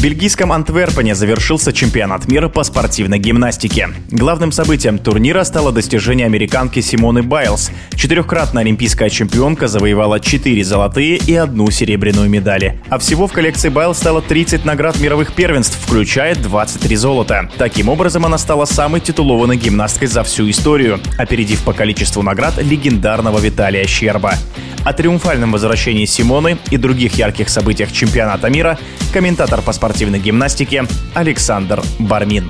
В бельгийском Антверпене завершился чемпионат мира по спортивной гимнастике. Главным событием турнира стало достижение американки Симоны Байлз. Четырехкратная олимпийская чемпионка завоевала 4 золотые и одну серебряную медали. А всего в коллекции Байлз стало 30 наград мировых первенств, включая 23 золота. Таким образом, она стала самой титулованной гимнасткой за всю историю, опередив по количеству наград легендарного Виталия Щерба. О триумфальном возвращении Симоны и других ярких событиях чемпионата мира комментатор по спортивной гимнастике Александр Бармин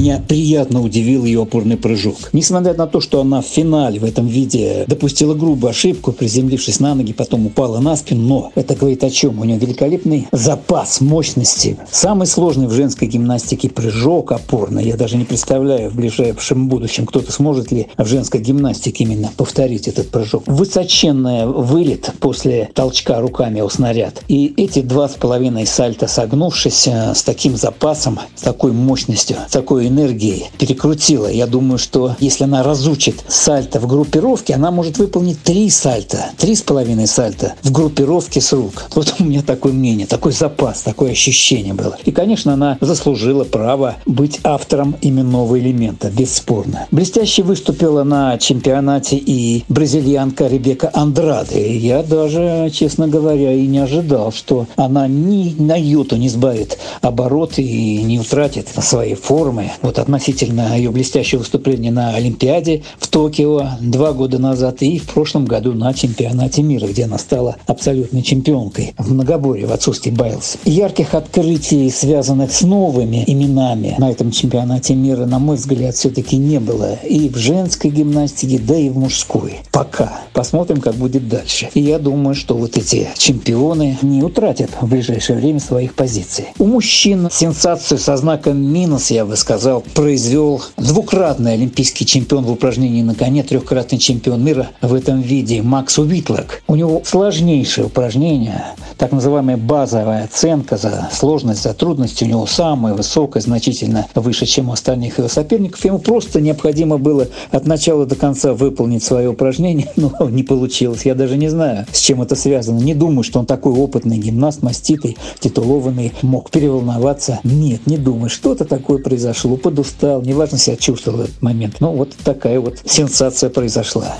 меня приятно удивил ее опорный прыжок. Несмотря на то, что она в финале в этом виде допустила грубую ошибку, приземлившись на ноги, потом упала на спину, но это говорит о чем? У нее великолепный запас мощности. Самый сложный в женской гимнастике прыжок опорный. Я даже не представляю в ближайшем будущем, кто-то сможет ли в женской гимнастике именно повторить этот прыжок. Высоченный вылет после толчка руками о снаряд. И эти два с половиной сальта согнувшись э, с таким запасом, с такой мощностью, с такой энергией перекрутила. Я думаю, что если она разучит сальто в группировке, она может выполнить три сальта, три с половиной сальта в группировке с рук. Вот у меня такое мнение, такой запас, такое ощущение было. И, конечно, она заслужила право быть автором именного элемента, бесспорно. Блестяще выступила на чемпионате и бразильянка Ребека Андраде. Я даже, честно говоря, и не ожидал, что она ни на йоту не сбавит обороты и не утратит своей формы. Вот относительно ее блестящего выступления на Олимпиаде в Токио два года назад и в прошлом году на чемпионате мира, где она стала абсолютной чемпионкой в многоборье в отцовстве Байлз. Ярких открытий, связанных с новыми именами на этом чемпионате мира, на мой взгляд, все-таки не было и в женской гимнастике, да и в мужской. Пока. Посмотрим, как будет дальше. И я думаю, что вот эти чемпионы не утратят в ближайшее время своих позиций. У мужчин сенсацию со знаком минус, я бы сказал, сказал, произвел двукратный олимпийский чемпион в упражнении на коне, трехкратный чемпион мира в этом виде Макс Уитлок. У него сложнейшее упражнение, так называемая базовая оценка за сложность, за трудность у него самая высокая, значительно выше, чем у остальных его соперников. Ему просто необходимо было от начала до конца выполнить свое упражнение, но не получилось. Я даже не знаю, с чем это связано. Не думаю, что он такой опытный гимнаст, маститый, титулованный, мог переволноваться. Нет, не думаю. Что-то такое произошло подустал, неважно себя чувствовал в этот момент. Ну, вот такая вот сенсация произошла.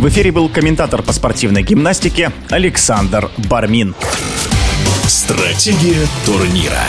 В эфире был комментатор по спортивной гимнастике Александр Бармин. Стратегия турнира.